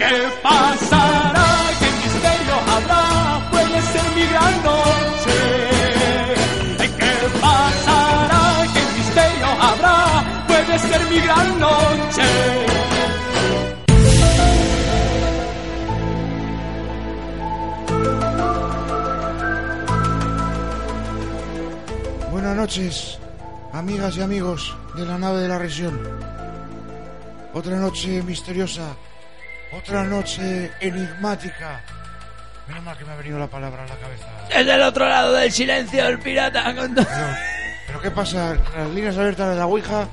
¿Qué pasará? ¿Qué misterio habrá? Puede ser mi gran noche. ¿Qué pasará? ¿Qué misterio habrá? Puede ser mi gran noche. Buenas noches, amigas y amigos de la nave de la región. Otra noche misteriosa, otra noche enigmática. Menos mal que me ha venido la palabra a la cabeza. Desde el otro lado del silencio, el pirata. con Pero, pero ¿qué pasa? Las líneas abiertas de la Ouija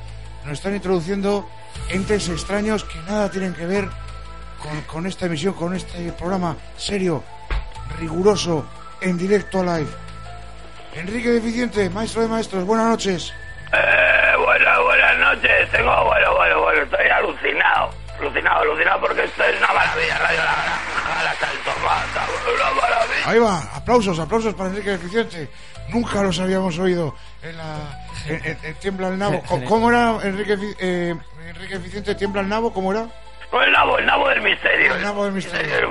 nos están introduciendo entes extraños que nada tienen que ver con, con esta emisión, con este programa serio, riguroso, en directo live. Enrique Deficiente, maestro de maestros, buenas noches. Eh, buenas, buenas noches. Tengo, bueno, bueno, bueno, estoy alucinado. Alucinado, alucinado porque esto es una maravilla. Radio La Granja, la Saltomata, una maravilla. Ahí va, aplausos, aplausos para Enrique Deficiente. Nunca los habíamos oído en la en, en- en Tiembla el Nabo. ¿Cómo, era Enrique, eh, Enrique Deficiente Tiembla el Nabo? ¿Cómo era? Con el nabo, el nabo del misterio. El nabo del misterio.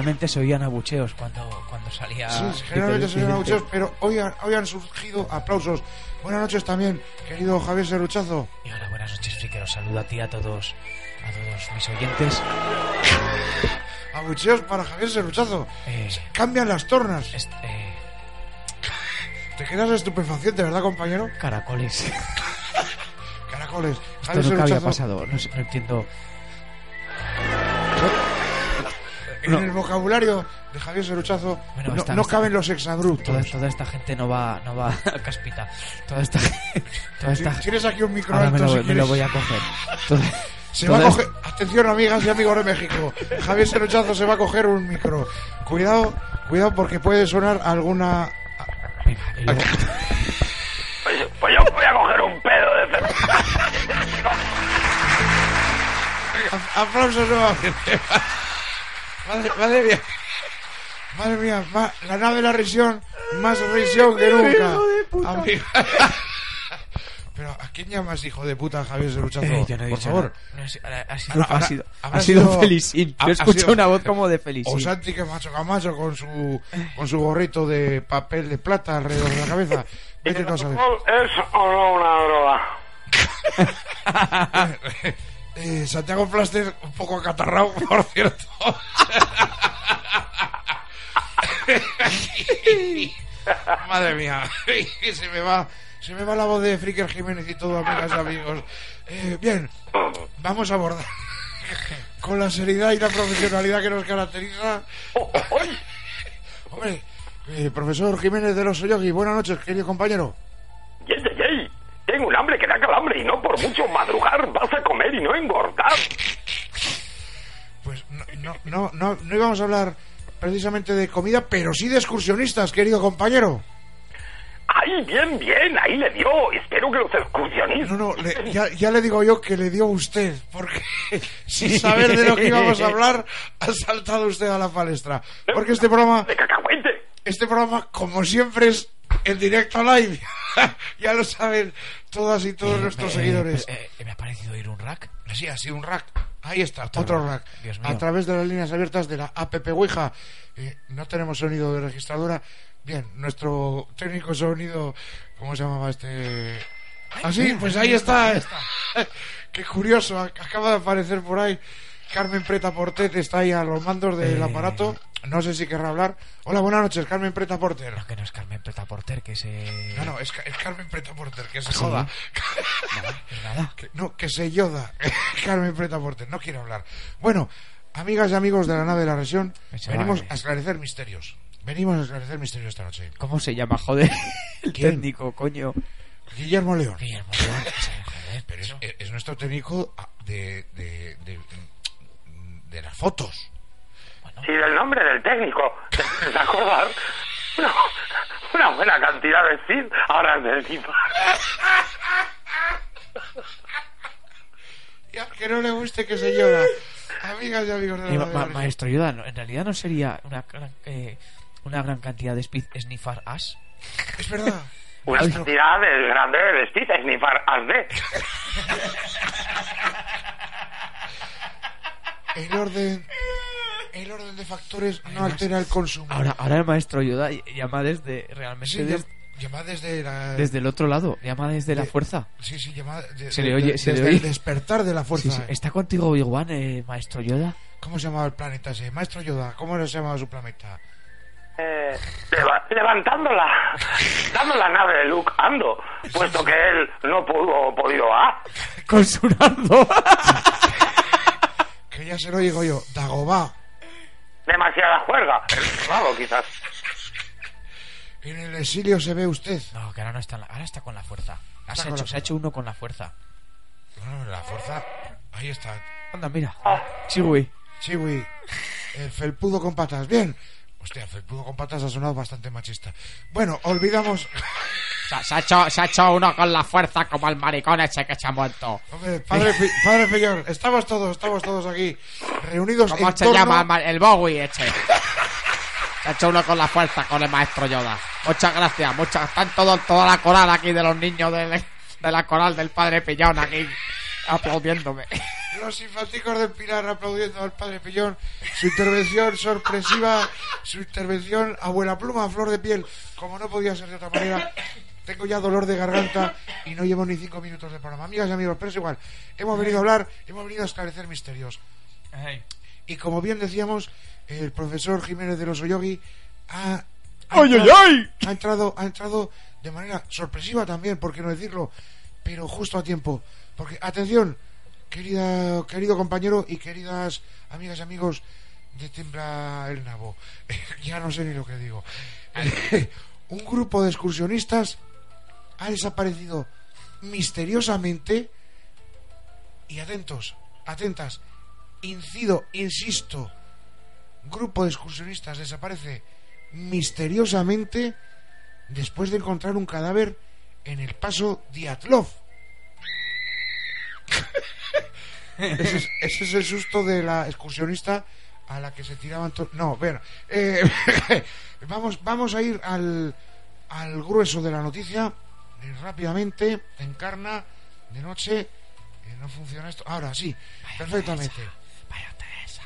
Generalmente se oían abucheos cuando, cuando salía. Sí, generalmente se Vicente. abucheos, pero hoy han, hoy han surgido aplausos. Buenas noches también, querido Javier Serruchazo. Y hola, buenas noches, Friker. Os saludo a ti, a todos, a todos mis oyentes. Abucheos para Javier Serruchazo. Eh, Cambian las tornas. est- eh, Te quedas estupefaciente, ¿verdad, compañero? caracoles. Caracoles. Esto Javier nunca había pasado. No entiendo. En No. el vocabulario de Javier Serruchazo Bueno, no, caben los exabruptos. Toda, toda esta gente no va, no va a caspita. Toda esta, toda esta Tienes aquí un micro Ahora me lo, si me quieres. lo voy a coger. Toda- Se toda va a coger... Atención, amigas y amigos de México. Javier Serruchazo se va a coger un micro. Cuidado, cuidado porque puede sonar alguna... Venga, y luego- Pues, pues yo voy a coger un pedo de cerveza. Aplausos nuevamente. Madre, madre mía. Madre mía, ma- la nave de la risión, más risión que nunca. Amiga. Pero ¿a quién llamas hijo de puta Javier Serruchazo? Eh, yo no he Por dicho favor. No, ha sido- ha sido, Ahora- ha sido, ha sido sido- Felicín. ha- Yo escucho una voz como de O Felicín. Santi que macho Camacho con su con su gorrito de papel de plata alrededor de la cabeza. Vete saber. ¿Es o no una droga? Eh, Santiago Plaster un poco acatarrado, por cierto. Madre mía, se me va, se me va la voz de Fricker Jiménez y todo, amigas y amigos. Eh, bien, vamos a abordar con la seriedad y la profesionalidad que nos caracteriza. Hombre, eh, profesor Jiménez de los Yogi, buenas noches, querido compañero. Tengo un hambre que da calambre y no por mucho madrugar vas a comer y no engordar. Pues no, no, no, no, no íbamos a hablar precisamente de comida, pero sí de excursionistas, querido compañero. ¡Ay, bien, bien! Ahí le dio. Espero que los excursionistas... No, no, le- ya, ya le digo yo que le dio usted, porque sin saber de lo que íbamos a hablar, ha saltado usted a la palestra. Porque este programa, ¡De cacahuete! este programa, como siempre, es en directo live. ya lo saben todas y todos Eh, nuestros eh, seguidores. eh, eh, me ha parecido oír un rack. Sí, ha sido un rack. Ahí está, Otro otro, rack. A través de las líneas abiertas de la APP Ouija. Eh, no tenemos sonido de registradora. Bien, nuestro técnico sonido, ¿cómo se llamaba este? Ah, sí, pues ahí está. está. Qué curioso, ac- acaba de aparecer por ahí. Carmen Preta Portet está ahí a los mandos del Eh. aparato. No sé si querrá hablar. Hola, buenas noches, Carmen Preta Porter. No, que no es Carmen Preta Porter, que se. No, no, es, es Carmen Preta Porter, que se ¿Sí? joda. Pues nada. Que- no, que se yoda. Carmen Preta Porter, no quiero hablar. Bueno, amigas y amigos de la nave de la región, venimos a esclarecer misterios. Venimos a esclarecer misterios esta noche. ¿Cómo se llama, joder? El ¿Quién? técnico, coño. Guillermo León. Guillermo León, Pero es, eso. es nuestro técnico ah, de, de, de, de las fotos. Si del nombre del técnico te acordar, una, una buena cantidad de Cid ahora es del tipo. Y aunque no le guste que se yoda. Amigas y amigos de la Eh, ma- la ma- maestro ¿no? en realidad no sería una gran, eh, una gran cantidad de speed sniffar as. Es verdad. Una cantidad de grande de ni par as de. el orden el orden de factores no altera el consumo. Ahora, ahora el maestro Yoda llama desde realmente Sí, llama desde la desde el otro lado, llama desde la fuerza. Sí, sí, llama de- Se de- le oye- de- se le desde oye. el despertar de la fuerza. Sí, sí. ¿Está contigo Obi-Wan, eh, maestro Yoda? ¿Cómo se llamaba el planeta ese? Maestro Yoda, ¿cómo se llamaba su planeta? Eh, leva- levantándola, dando la nave de Luke ando, puesto que él no pudo podido ah. Consurando. Que ya se lo digo yo, Dagobah. Demasiada juerga. Claro, quizás. En el exilio se ve usted. No, que ahora no está, en la- ahora está con la fuerza. Está Se ha, con hecho, la se ha hecho uno con la fuerza. Bueno, la fuerza. Ahí está. Anda, mira. Ah, Chiwi. Chiwi. El felpudo con patas. Bien. Hostia, el felpudo con patas ha sonado bastante machista. Bueno, olvidamos. Se, se ha hecho, se ha hecho uno con la fuerza como el maricón ese que se ha muerto. Hombre, padre, padre Fillón, estamos todos, estamos todos aquí reunidos ¿Cómo en se torno- llama el Bowie ese? Se ha hecho uno con la fuerza con el maestro Yoda. Muchas gracias, muchas. Están todos, toda la coral aquí de los niños de, de la coral del padre Pillón aquí aplaudiéndome. Los infanticos del Pilar aplaudiendo al padre Pillón. Su intervención sorpresiva, su intervención abuela pluma, flor de piel, como no podía ser de otra manera. Tengo ya dolor de garganta y no llevo ni cinco minutos de programa. Amigas y amigos, pero es igual. Hemos venido a hablar, hemos venido a esclarecer misterios. Y como bien decíamos, el profesor Jiménez de los Oyogi ha, ha ¡Ay, ay, entrado- ay! ha entrado, ha entrado de manera sorpresiva también, por qué no decirlo, pero justo a tiempo. Porque, atención, querida, querido compañero y queridas amigas y amigos de Tembla el Nabo, ya no sé ni lo que digo. Un grupo de excursionistas ha desaparecido misteriosamente y atentos, atentas, incido, insisto, grupo de excursionistas desaparece misteriosamente después de encontrar un cadáver en el paso Diatlov. ese, es, ese es el susto de la excursionista a la que se tiraban todos. No, bueno, eh, vamos, vamos a ir al, al grueso de la noticia eh, rápidamente. Encarna de noche. eh, no funciona esto. Ahora sí, perfectamente. Vaya Teresa,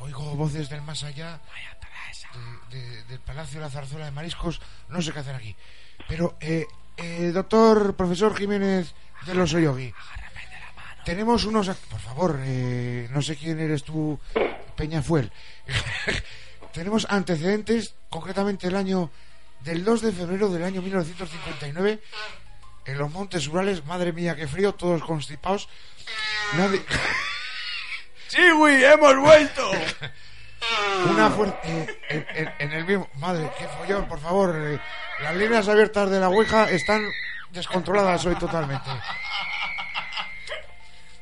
Oigo voces del más allá. vaya Teresa. de- de- del Palacio de la Zarzuela de Mariscos, no sé qué hacer aquí. Pero, eh, eh, doctor, profesor Jiménez de los Oyogi, tenemos unos... Por favor, eh, no sé quién eres tú, Peñafuel. tenemos antecedentes, concretamente el año del 2 de febrero del año 1959, en los Montes Urales, madre mía, qué frío, todos constipados. Nadie... ¡Chiwi, hemos vuelto! Una fuerza. en, en- en el mismo. Madre, qué follón, por favor. eh, las líneas abiertas de la Ouija están descontroladas hoy totalmente.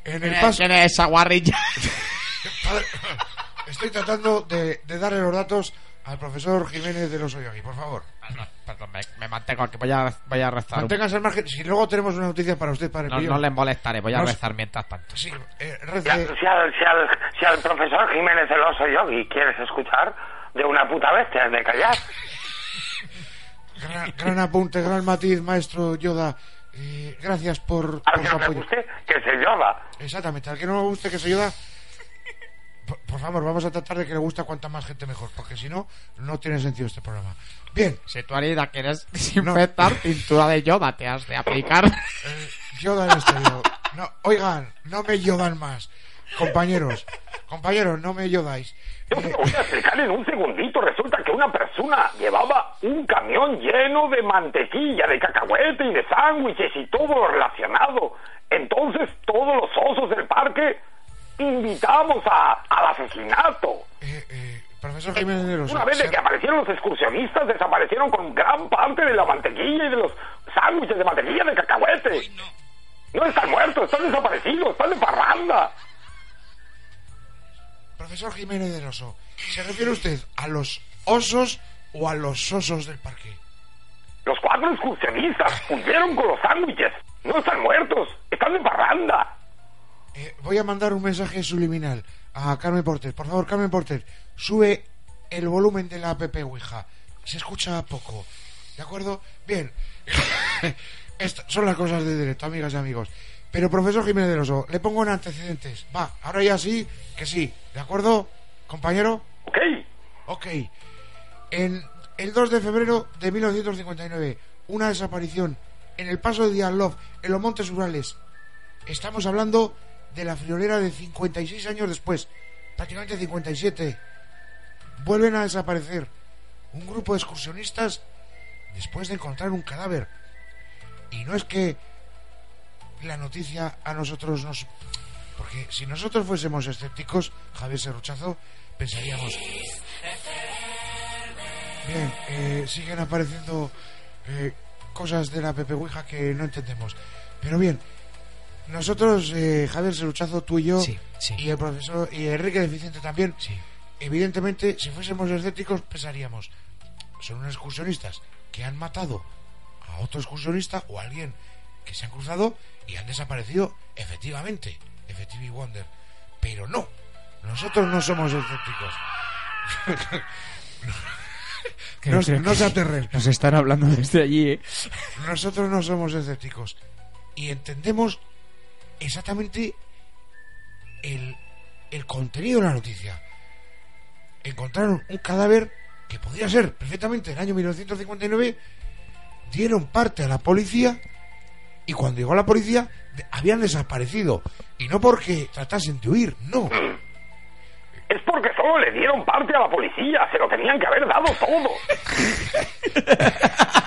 En el paso. ¿Quién es esa guarrilla? Padre, estoy tratando de, de darle los datos al profesor Jiménez de los Oyogi, por favor. Perdón, perdón, me, me mantengo aquí, voy a, voy a rezar. Manténganse al margen. Si luego tenemos una noticia para usted, padre No, Pío. no le molestaré, voy a No sé. rezar mientras tanto. Sí, eh, al, si al- si al- si al profesor Jiménez del Oso Yogi quieres escuchar de una puta bestia de callar. gran, gran apunte, gran matiz, maestro Yoda. Eh, gracias por, Al por que su apoyo. guste, que se llora. Exactamente, al que no me guste que se ayuda. Por, favor, vamos a tratar de que le guste a cuanta más gente mejor, porque si no, no tiene sentido este programa. Bien, Si tú herida quieres desinfectar, pintura de yoda te has de aplicar. eh, Yoda en estéreo. No, oigan, no me yodan más. Compañeros, compañeros, no me yodáis. Yo te lo voy a explicar en un segundito. Resulta que una persona llevaba un camión lleno de mantequilla, de cacahuete y de sándwiches y todo lo relacionado. Entonces todos los osos del parque invitamos a, al asesinato. Eh, eh, profesor Jiménez de los Una vez de que aparecieron los excursionistas, desaparecieron con gran parte de la mantequilla y de los sándwiches de mantequilla de cacahuete. No están muertos, están desaparecidos, están de parranda. Profesor Jiménez del Oso, ¿se refiere usted a los osos o a los osos del parque? Los cuatro excursionistas huyeron con los sándwiches. No están muertos, están de parranda. Eh, voy a mandar un mensaje subliminal a Carmen Porter. Por favor, Carmen Porter, sube el volumen de la app Ouija. Se escucha poco. ¿De acuerdo? Bien. Estas son las cosas de directo, amigas y amigos. Pero, profesor Jiménez del Oso, le pongo en antecedentes. Va, ahora ya sí, que sí. ¿De acuerdo, compañero? Ok. Ok. En el 2 de febrero de 1959, una desaparición en el paso de Diatlov, en los Montes Urales. Estamos hablando de la friolera de 56 años después, prácticamente 57. Vuelven a desaparecer un grupo de excursionistas después de encontrar un cadáver. Y no es que la noticia a nosotros nos... Porque si nosotros fuésemos escépticos, Javier Serruchazo, pensaríamos... Bien, eh, siguen apareciendo eh, cosas de la Pepe Ouija que no entendemos. Pero bien, nosotros, eh, Javier Serruchazo, tú y yo, Sí, sí. y el profesor, y Enrique Deficiente también, Sí. evidentemente, si fuésemos escépticos, pensaríamos, son unos excursionistas que han matado a otro excursionista o a alguien que se han cruzado y han desaparecido efectivamente, Effective Wonder. Pero no, nosotros no somos escépticos. Creo- no, creo no se aterren. Nos están hablando desde allí, ¿eh? Nosotros no somos escépticos y entendemos exactamente el, el contenido de la noticia. Encontraron un cadáver que podría ser perfectamente en el año 1959, dieron parte a la policía y cuando llegó la policía habían desaparecido. Y no porque tratasen de huir, no. Es porque solo le dieron parte a la policía. Se lo tenían que haber dado todo.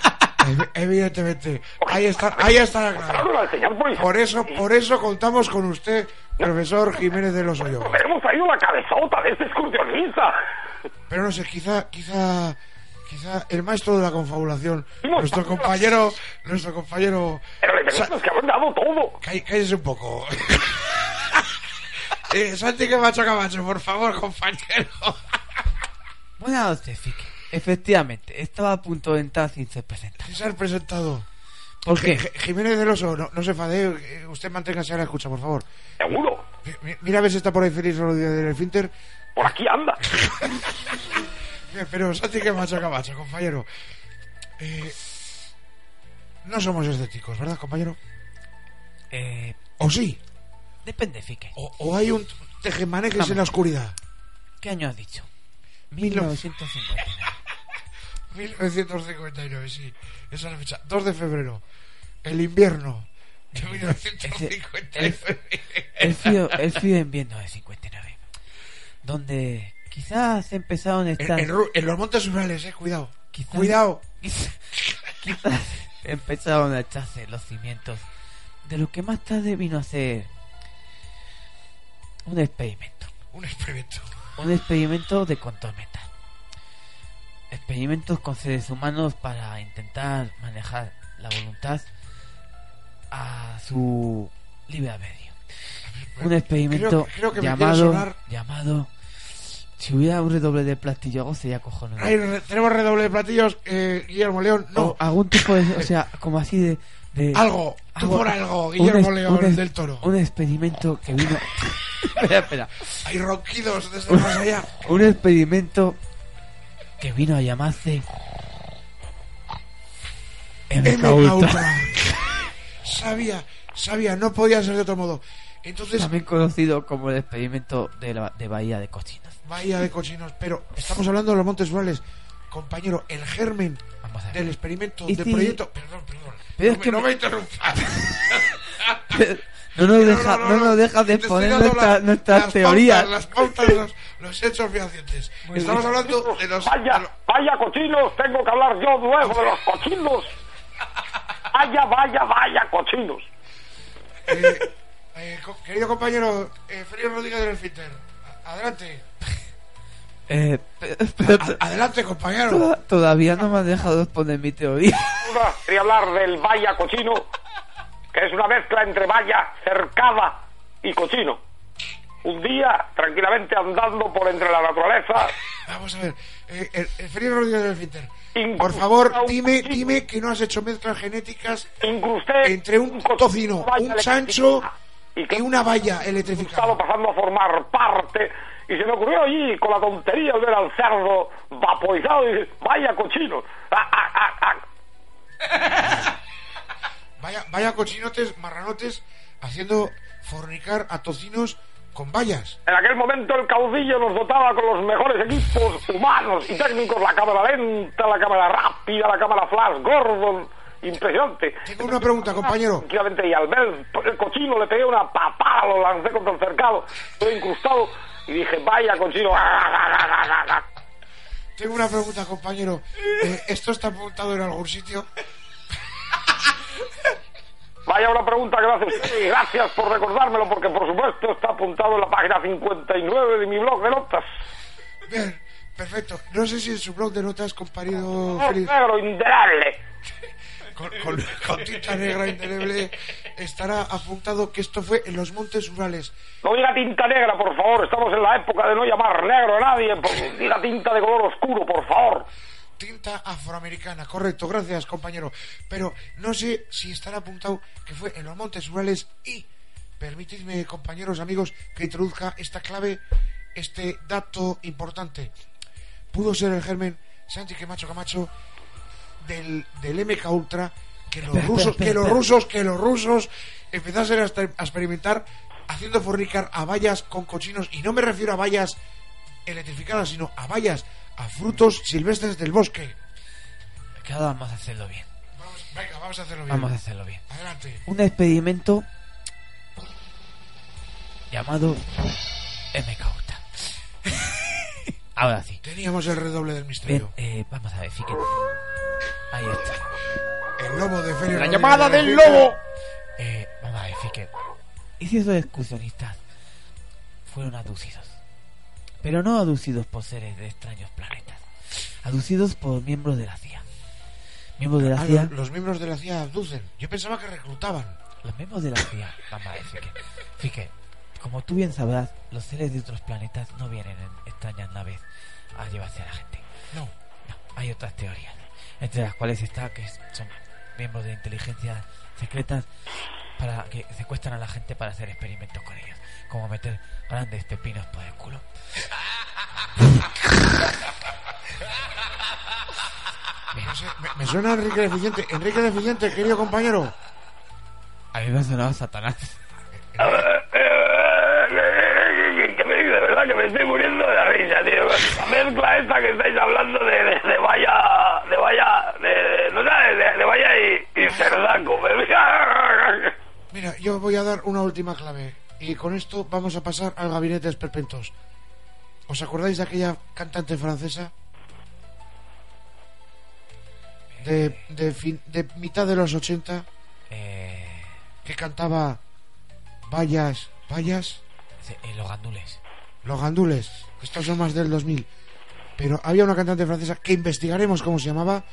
Ev- Evidentemente, ahí está, ahí está. Por eso, por eso contamos con usted, profesor Jiménez de los Hoyos. Hemos traído la cabezota de este excursionista. Pero no sé, quizá, quizá, quizá el maestro de la confabulación, nuestro compañero, nuestro compañero, Pero le tenemos que haber dado todo. Cá- cállese un poco. eh, Santi Camacho Camacho, por favor, compañero. Buenas noches, Fique. Efectivamente, estaba a punto de entrar sin ser presentado. Se ha presentado. ¿Por qué? Ji- Jiménez del Oso, no, no se enfade, eh, usted manténgase a la escucha, por favor. Seguro. Mi- mi- Mira a ver si está por ahí Félix Rodríguez del Finter. Por aquí anda. Pero Santi Camacho Camacho, compañero. Eh, no somos escépticos, ¿verdad, compañero? Eh, ¿O sí? depende, Fique. ¿O, o hay un tejemanejes en la oscuridad? ¿Qué año has dicho? Mil no- 1959. 1959, sí. Esa es la fecha. 2 de febrero. El invierno de 1959. El frío, el frío invierno de 59. Donde quizás empezaron a estar... en en los montes Urales, eh, cuidado. Quizás- Cuidado. quizás empezaron a echarse los cimientos de lo que más tarde vino a ser un experimento. Un experimento. Un experimento de control mental. Experimentos con seres humanos para intentar manejar la voluntad a su libre albedrío. Un experimento creo que llamado, sonar- llamado... Si hubiera un redoble de platillo sería cojonudo. Re- tenemos redoble de platillos. Eh, Guillermo León, no. O algún tipo de... O sea, como así de... de Algo. Tú algo- por algo, Guillermo León un del Toro. Un experimento que vino... espera, espera. Hay ronquidos desde más allá. Un experimento que vino a llamarse... MK Ultra. Ultra. Sabía, sabía, no podía ser de otro modo. Entonces, También conocido como el experimento de, la, de Bahía de Cochinos. Bahía de cochinos. Pero estamos hablando de los Montes Urales. Compañero, el germen del experimento, Y del proyecto. Perdón, perdón. Pero no, es me, que no me- me interrumpas. No nos deja, no, nos deja de exponer nuestra, la- nuestras las teorías. pautas, las pautas, los, los hechos fehacientes. Muy Estamos bien. hablando de los. de Vaya, los- vaya cochinos. Tengo que hablar yo luego de los cochinos. Vaya, vaya, vaya cochinos. eh, eh, co- querido compañero, eh, Félix Rodríguez del Finter. Adelante. Eh, pero adelante, compañero. toda- todavía no me has dejado exponer mi teoría. Quería hablar del vaya cochino, que es una mezcla entre valla, cercada y cochino. Un día, tranquilamente andando por entre la naturaleza, Vamos a ver. Eh, el, el Rodríguez del Finter. Por favor, un dime, cochino. dime que no has hecho mezclas genéticas incrusté entre un tocino, valla un chancho y que y una valla estaba electrificada. pasando a formar parte y se me ocurrió allí con la tontería de ver al cerdo vaporizado y dije, vaya cochino. Ah, ah, ah, ah. Vaya, vaya cochinotes, marranotes haciendo fornicar a tocinos con vallas. En aquel momento el caudillo nos dotaba con los mejores equipos humanos y técnicos, la cámara lenta, la cámara rápida, la cámara flash, Gordon, impresionante. Tengo una pregunta, compañero. Y al ver el cochino le pegué una papada, lo lancé contra el cercado, estoy incrustado y dije, vaya cochino. Tengo una pregunta, compañero. Eh, ¿Esto está apuntado en algún sitio? Vaya una pregunta que me hace usted y gracias por recordármelo porque por supuesto está apuntado en la página 59 de mi blog de notas. Bien, perfecto. No sé si en su blog de notas, compañero Feliz, negro, indeleble. con, con- con tinta negra indeleble, estará apuntado que esto fue en los Montes Urales. No diga tinta negra, por favor. Estamos en la época de no llamar negro a nadie. Por- Diga tinta de color oscuro, por favor. Tinta afroamericana, correcto, gracias compañero. Pero no sé si estará apuntado que fue en los Montes Urales y permitidme compañeros, amigos, que introduzca esta clave, este dato importante. Pudo ser el germen Santi Camacho Camacho del, del MK Ultra que los rusos, que los rusos, que los rusos empezasen a, a experimentar haciendo fornicar a vallas con cochinos y no me refiero a vallas electrificadas, sino a vallas, a frutos silvestres del bosque. Que ahora vamos a hacerlo bien. Vamos, venga, vamos a hacerlo bien. Vamos a hacerlo bien. Adelante. Un experimento llamado MK Ultra. Ahora sí. Teníamos el redoble del misterio. eh, vamos a ver, Fique. Ahí está. El lobo de Feria La llamada de la del lobo. Eh, vamos a ver, Fique. Hicieron excursionistas. Fueron aducidos. Pero no aducidos por seres de extraños planetas. Aducidos por miembros de la CIA. Miembros de la Ah, CIA. los, los miembros de la CIA abducen. Yo pensaba que reclutaban. Los miembros de la CIA, Fique. Fique, como tú bien sabrás, los seres de otros planetas no vienen en extrañas naves a llevarse a la gente. No. No, hay otras teorías, entre las cuales está que son miembros de inteligencias secretas para que secuestran a la gente para hacer experimentos con ellos, como meter grandes pepinos por el culo. No sé, me, me suena Enrique Deficiente. Enrique Deficiente, querido compañero. A mí me ha sonado Satanás. Que me de verdad que me estoy muriendo de la risa, tío. La mezcla esta que estáis hablando de, de, de vaya, de vaya, de, no sé, de, de vaya y, y cerdaco. Mira, yo voy a dar una última clave. Y con esto vamos a pasar al gabinete de esperpentos. ¿Os acordáis de aquella cantante francesa? De, de, fin- de mitad de los 80 Eh, que cantaba Vallas, Vallas, eh, los gandules. los gandules. Estos son más del 2000. Pero había una cantante francesa que investigaremos cómo se llamaba.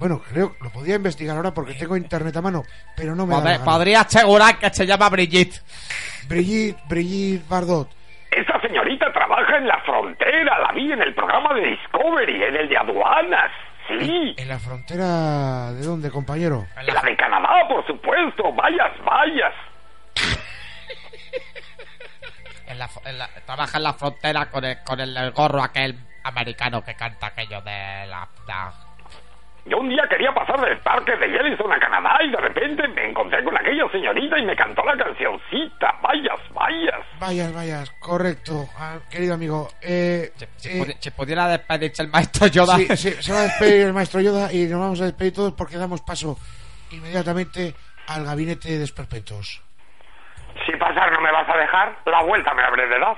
Bueno, creo lo podía investigar ahora porque tengo internet a mano, pero no me da la Pod- gana. Podría asegurar que se llama Brigitte. Brigitte, Brigitte Bardot. Esa señorita trabaja en la frontera, la vi en el programa de Discovery, en el de aduanas. Sí, ¿En la frontera de dónde, compañero? en la de Canadá, por supuesto. Vayas, vayas. En la, en la- trabaja en la frontera con el, con el, el gorro aquel americano que canta aquello de la... la- Yo un día quería pasar del parque de Yellowstone a Canadá y de repente me encontré con aquella señorita y me cantó la cancioncita. Vayas, vayas. Vayas, vayas, correcto, ah, querido amigo. Eh, Si, si eh, pudiera despedirse el maestro Yoda... sí, sí, se va a despedir el maestro Yoda y nos vamos a despedir todos porque damos paso inmediatamente al gabinete de esperpentos. Si pasar no me vas a dejar, la vuelta me habré de dar.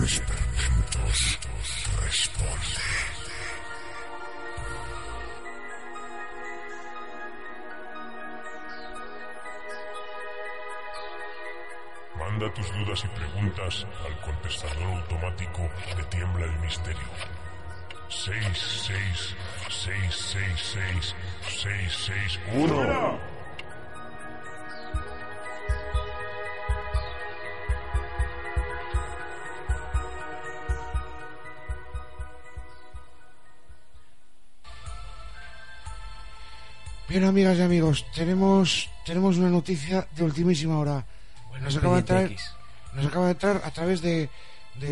De experimentos responde. Manda tus dudas y preguntas al contestador automático de Tiembla el Misterio. 666666661. Bien, amigas y amigos, tenemos tenemos una noticia de ultimísima hora. Nos acaba de Expediente traer X. nos acaba de entrar a través de, de,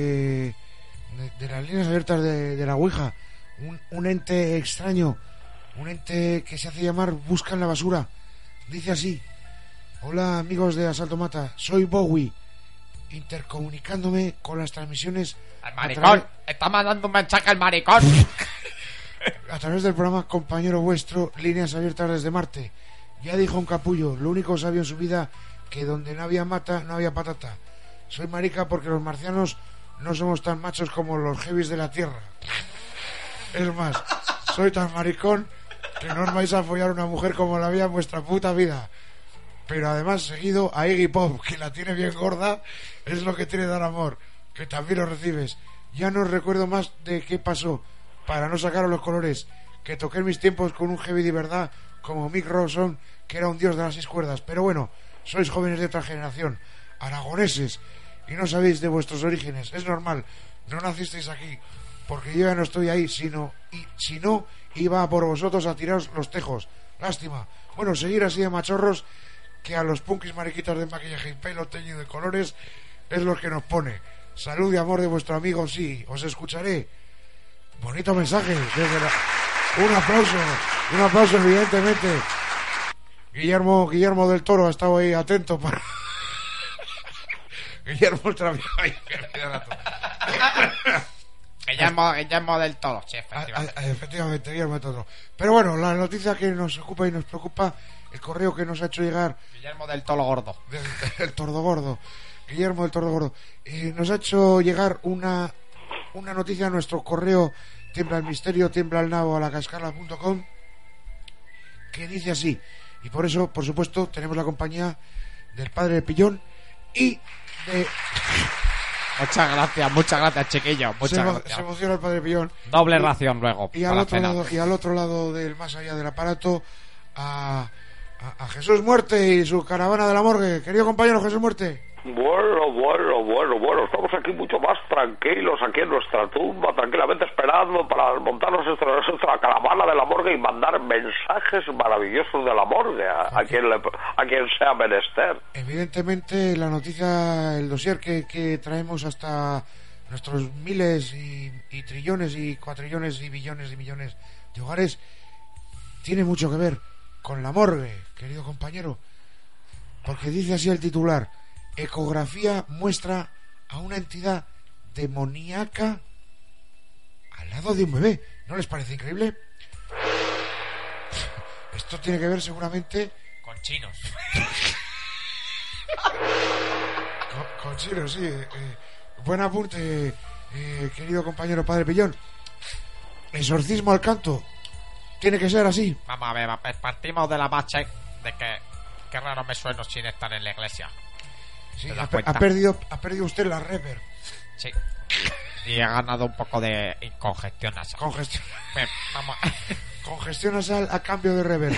de- de las líneas abiertas de, de la Ouija. Un, un ente extraño, un ente que se hace llamar Busca en la basura. Dice así: Hola amigos de Asalto Mata, soy Bowie, intercomunicándome con las transmisiones El a maricón. Está mandando un mensaje el maricón. a través del programa Compañero Vuestro, Líneas Abiertas desde Marte. Ya dijo un capullo, lo único sabio en su vida que donde no había mata, no había patata. Soy marica porque los marcianos no somos tan machos como los heavies de la Tierra. Es más, soy tan maricón que no os vais a follar una mujer como la había en vuestra puta vida. Pero además seguido a Iggy Pop, que la tiene bien gorda, es lo que tiene dar amor, que también lo recibes. Ya no recuerdo más de qué pasó, para no sacaros los colores, que toqué en mis tiempos con un heavy de verdad, como Mick Ronson, que era un dios de las seis cuerdas. Pero bueno, sois jóvenes de otra generación, aragoneses, y no sabéis de vuestros orígenes. Es normal, no nacisteis aquí, porque yo ya no estoy ahí, sino, y, si no, iba por vosotros a tiraros los tejos. Lástima. Bueno, seguir así de machorros, que a los punkis mariquitas de maquillaje y pelo teñido de colores es lo que nos pone. Salud y amor de vuestro amigo, sí, os escucharé. Bonito mensaje. desde la- Un aplauso, un aplauso evidentemente. Guillermo, Guillermo del Toro ha estado ahí atento para... Guillermo. Guillermo, Guillermo del Toro. Sí, Ah, efectivamente. ah, efectivamente, Guillermo del Toro. Pero bueno, la noticia que nos ocupa y nos preocupa, el correo que nos ha hecho llegar Guillermo del Toro gordo. del, del Tordo Gordo, Guillermo del Tordo Gordo, eh, nos ha hecho llegar una, una noticia a nuestro correo tiembla el misterio, tiembla el nabo a la cascarla.com que dice así. Y por eso, por supuesto, tenemos la compañía del padre de Pillón y de... Muchas gracias, muchas gracias, chiquillo. Se, Muchas gracias. se emociona el padre de Pillón. Doble ración luego. Y al, otro lado, y al otro lado del más allá del aparato a, a- a Jesús Muerte y su caravana de la morgue. Querido compañero Jesús Muerte. Bueno, bueno, bueno, bueno, estamos aquí mucho más tranquilos, aquí en nuestra tumba, tranquilamente esperando para montarnos nuestra, nuestra caravana de la morgue y mandar mensajes maravillosos de la morgue a, quien, le- a quien sea menester. Evidentemente la noticia, el dossier que, que traemos hasta nuestros miles y, y trillones y cuatrillones y billones y millones de hogares tiene mucho que ver con la morgue, querido compañero. Porque dice así el titular, ecografía muestra a una entidad demoníaca al lado de un bebé. ¿No les parece increíble? Esto tiene que ver seguramente Con chinos. Con, con Chiro, sí. eh, eh, buen apunte, eh, querido compañero Padre Pillón. Exorcismo al canto. Tiene que ser así. Vamos a ver, va- partimos de la base de que qué raro me sueno sin estar en la iglesia. Sí, ¿Te das ha, ha perdido, ha perdido usted la rever. Sí. Y he ganado un poco de congestión nasal. Congestión, vamos. congestión nasal a cambio de rever.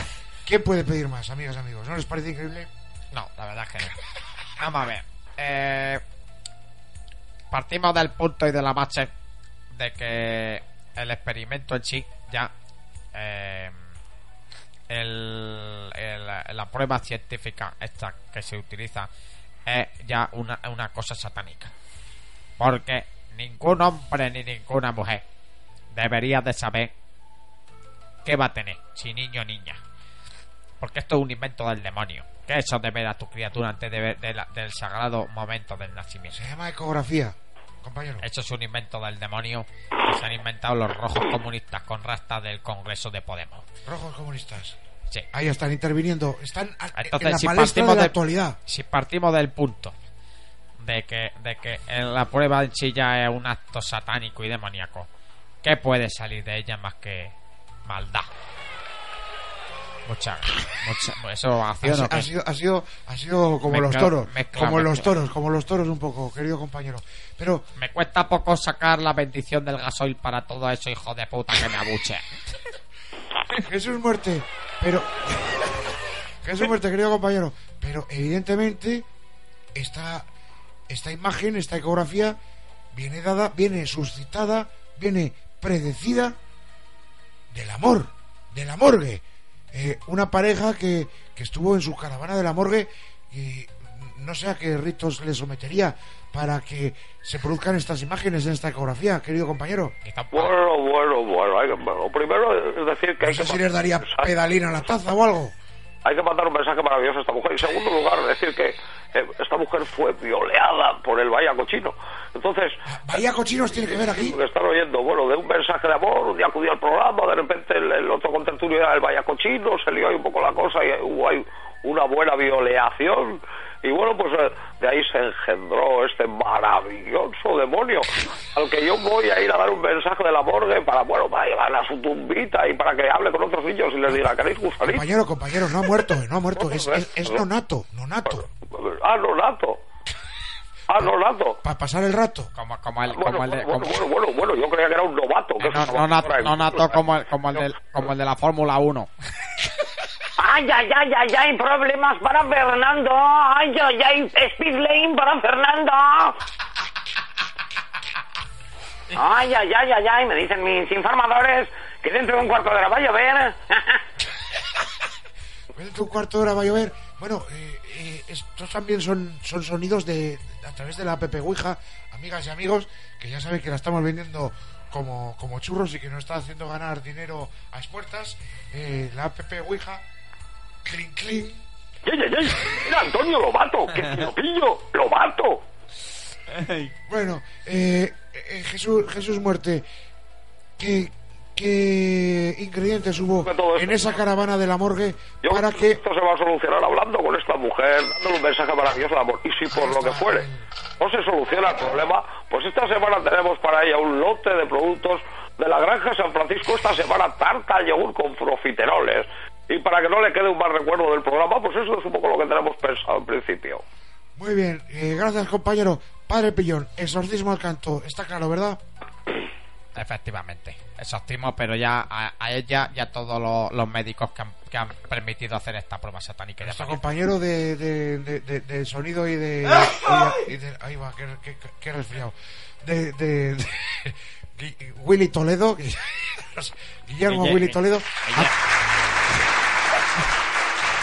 ¿Quién puede pedir más, amigas, amigos? ¿No les parece increíble? No, la verdad es que no. Vamos a ver. Eh, partimos del punto y de la base de que el experimento en sí ya. eh, el- el- la prueba científica esta que se utiliza es ya una, una cosa satánica. Porque ningún hombre ni ninguna mujer debería de saber qué va a tener, si niño o niña. Porque esto es un invento del demonio. ¿Qué es eso de ver a tu criatura antes de ver- de la- del sagrado momento del nacimiento? Se llama ecografía, compañero. Eso es un invento del demonio que se han inventado los rojos comunistas con rastas del Congreso de Podemos. Rojos comunistas. Sí. Ahí están interviniendo. Están Entonces, en la si partimos de la de- actualidad. Si partimos del punto de que, de que la prueba en sí ya es un acto satánico y demoníaco, ¿qué puede salir de ella más que maldad? Mucha, mucha eso Ha, acción si- o qué? ha sido, ha sido, ha sido como Mezcla- los toros, mezcla- como los toros, como los toros un poco, querido compañero. Pero Me cuesta poco sacar la bendición del gasoil para todo eso, hijo de puta, que me abuche. Jesús muerte, pero Jesús muerte, querido compañero, pero evidentemente esta esta imagen, esta ecografía viene dada, viene suscitada, viene predecida del amor, de la morgue. Eh, una pareja que, que estuvo en su caravana de la morgue y no sé a qué ritos le sometería para que se produzcan estas imágenes en esta ecografía, querido compañero. Bueno, bueno, bueno. primero es decir que No hay sé que si les daría pedalina a la taza o algo. Hay que mandar un mensaje maravilloso a esta mujer. Y en segundo lugar, decir que eh, esta mujer fue violeada por el Bahía Cochino. Entonces, Bahía Cochinos tiene que ver aquí. lo que están oyendo, bueno, de un mensaje de amor, un día acudió al programa, de repente el, el otro contertulio era el Bahía Cochino, se lió ahí un poco la cosa y hubo ahí una buena violeación. Y bueno, pues eh, de ahí se engendró este maravilloso demonio al que yo voy a ir a dar un mensaje de la morgue para, bueno, para a su tumbita y para que hable con otros niños y les diga, ¿queréis gusanito? Compañero, compañero, no ha muerto, no ha muerto. Es, es, es nonato, nonato. Ah, Nonato. Ah, Nonato. Para pasar el rato. Como, como el, Bueno, como el de, bueno, como- bueno, bueno, bueno, yo creía que era un novato. que eh, no, es no, una nat- basura en- no nato como el, como el, del- como el de la Fórmula 1. Ay, ay, ay, ay, ay, problemas para Fernando. Ay, ay, ay, speed lane para Fernando. Ay, ay, ay, ay, ay, me dicen mis informadores que dentro de un cuarto de hora va a llover. Dentro de un cuarto de hora va a llover. Bueno, eh, eh, estos también son, son sonidos de a través de la app Ouija, amigas y amigos, que ya saben que la estamos vendiendo como, como churros y que nos está haciendo ganar dinero a expuertas. Eh, la app Ouija, clink clink. ¡Ey, ey, ey! ¡Era Antonio Lobato! ¡Que lo pillo! ¡Lobato! Bueno, eh, eh, Jesús, Jesús Muerte, ¿qué, qué ingredientes hubo en esa caravana de la morgue Yo para creo que esto se va a solucionar hablando con esta mujer, dándole un mensaje maravilloso de amor. Y si por lo que fuere no se soluciona el problema, pues esta semana tenemos para ella un lote de productos de la granja San Francisco. Esta semana tarta al yogur con profiteroles. Y para que no le quede un mal recuerdo del programa, pues eso es un poco lo que tenemos pensado en principio. Muy bien, eh, gracias compañero. Padre Pillón, exorcismo al canto, está claro, ¿verdad? Efectivamente, exorcismo, pero ya a, a ella y a todos los, los médicos que han, que han permitido hacer esta prueba satánica. Nuestro compañero de, de, de, de- de sonido y de, y de- Ahí va, qué, qué, qué resfriado. De, de, de- Gui- Willy Toledo. Guillermo Guille- Willy Toledo.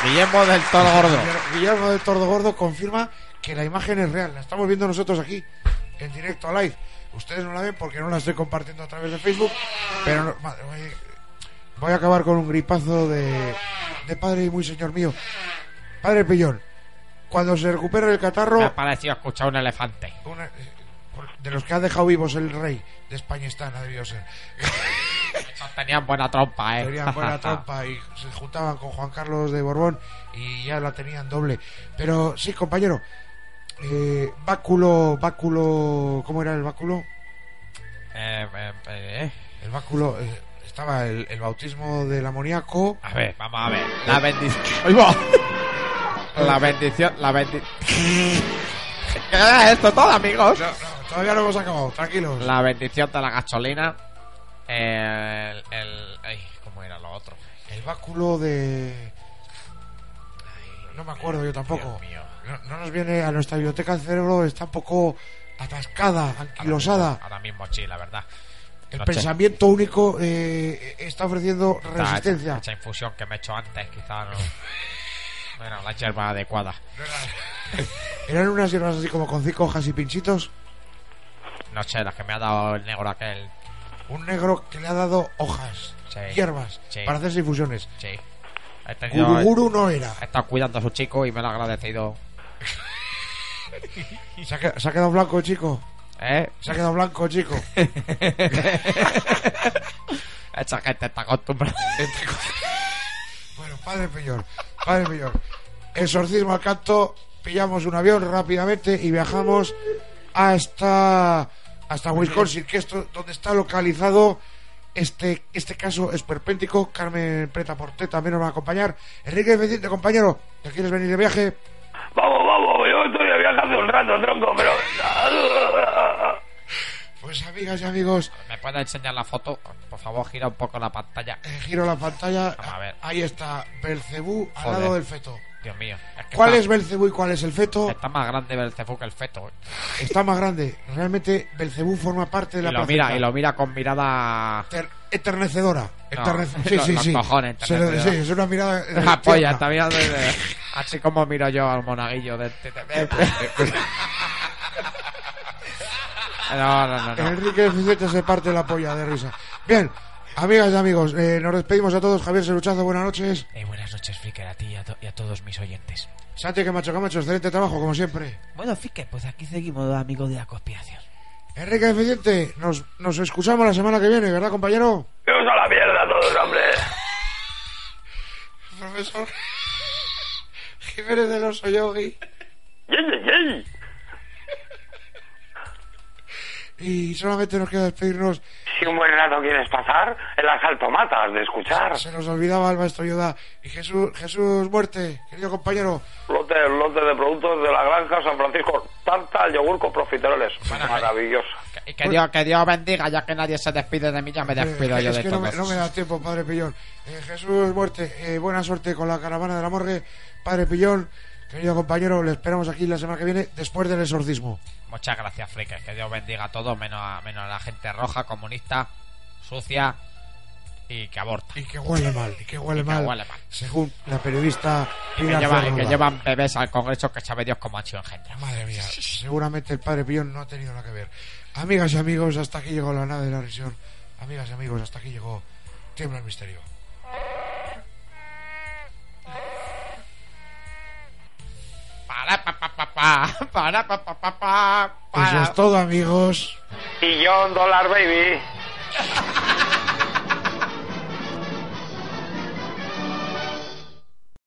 Guillermo del Toro Gordo. Guillermo del Tordo Gordo confirma que la imagen es real. La estamos viendo nosotros aquí, en directo, a live. Ustedes no la ven porque no la estoy compartiendo a través de Facebook. Pero no- madre, voy, a acabar con un gripazo de, de padre y muy señor mío. Padre Pillón, cuando se recupere el catarro, Me ha parecido escuchar un elefante. una- de los que ha dejado vivos el rey de España está, ha debido ser. Tenían buena trompa, eh. Tenían buena trompa y se juntaban con Juan Carlos de Borbón y ya la tenían doble. Pero sí, compañero, eh, báculo, báculo, ¿cómo era el báculo? Eh, eh, eh, El báculo, eh, estaba el, el bautismo del amoníaco. A ver, vamos a ver. La bendición. La bendición, la bendición. ¿Qué es esto todo, amigos? No, no, todavía no hemos acabado, tranquilos. La bendición de la gasolina. El. el ay, ¿Cómo era lo otro? El báculo de... No me acuerdo yo tampoco. Dios mío. No, no nos viene a nuestra biblioteca el cerebro, está un poco atascada, anquilosada. Ahora mismo sí, la verdad. El Noche. pensamiento único eh, está ofreciendo resistencia. Esta infusión que me he hecho antes, quizá no. No era la hierba adecuada. Eran unas hierbas así como con cinco hojas y pinchitos. No sé, las que me ha dado el negro aquel. Un negro que le ha dado hojas, Sí. hierbas, Sí. para hacerse infusiones. Sí. Guruguru no era. He estado cuidando a su chico y me lo ha agradecido. Se ha, qued- se ha quedado blanco, chico. ¿Eh? Se ha quedado blanco, chico. Esa gente está acostumbrada. Bueno, padre Peñor, padre Peñor. Exorcismo al canto, pillamos un avión rápidamente y viajamos hasta hasta Wisconsin, que es donde está localizado este este caso esperpéntico. Carmen Preta Porté también nos va a acompañar. Enrique Vicente, compañero, ¿te quieres venir de viaje? Vamos, vamos, yo estoy de viaje hace un rato, tronco, pero... Pues amigas y amigos, ¿Me puede enseñar la foto? Por favor, gira un poco la pantalla. eh, giro la pantalla. Vamos a ver. Ahí está Belcebú al Joder. lado del feto. Dios mío. que ¿Cuál está, es Belcebú y cuál es el feto? Está más grande Belcebú que el feto. ¿eh? Está más grande. Realmente Belcebú forma parte de Y la lo mira, placenta. y lo mira con mirada. Ter- eternecedora. No, Eternece- sí, los- sí, los sí. cojones, enternecedora. sí, es una mirada. eh, La polla, tierna. está mirando Así como miro yo al monaguillo de... de- de- de- No, no, no, no. Enrique Vicente se parte la polla de risa. Bien, amigas y amigos, eh, nos despedimos a todos. Javier Seruchazo, buenas noches. Eh, buenas noches, Flicker, a ti y a, to- y a todos mis oyentes. Santi Camacho Camacho, excelente trabajo, como siempre. Bueno, Flicker, pues aquí seguimos, amigos de la conspiración. Enrique Vicente, nos, nos escuchamos la semana que viene, ¿verdad, compañero? Dios a la mierda a todos, hombre. Profesor Jiménez del Oso Yogi. ¡Yey, yey, yey! Y solamente nos queda despedirnos. Si un buen rato quieres pasar, en las altomatas de escuchar. Se nos olvidaba el maestro Yoda. Y Jesús, Jesús Muerte, querido compañero. Lote, lote de productos de la granja San Francisco. Tarta, yogur con profiteroles. Maravillosa. Y que Dios, que Dios bendiga, ya que nadie se despide de mí, ya me despido Eh, yo es de que no me, todos. no me da tiempo, Padre Pillón. Eh, Jesús Muerte, eh, buena suerte con la caravana de la morgue. Padre Pillón, querido compañero, le esperamos aquí la semana que viene, después del exorcismo. Muchas gracias, Frikes. Que Dios bendiga a todos, menos a, menos a la gente roja, comunista, sucia y que aborta. Y que huele mal, y que huele Y que mal. huele mal. Según la periodista Y que, Pilar llevan bebés al Congreso que sabe Dios cómo han sido engendrados. Madre mía, seguramente el padre Pillón no ha tenido nada que ver. Amigas y amigos, hasta aquí llegó la nave de la risión. Amigas y amigos, hasta aquí llegó Tiembla el Misterio. Para, pa, pa, pa, pa, para, pa, pa, pa, pa, Eso para. es todo, amigos. Y Dollar Baby.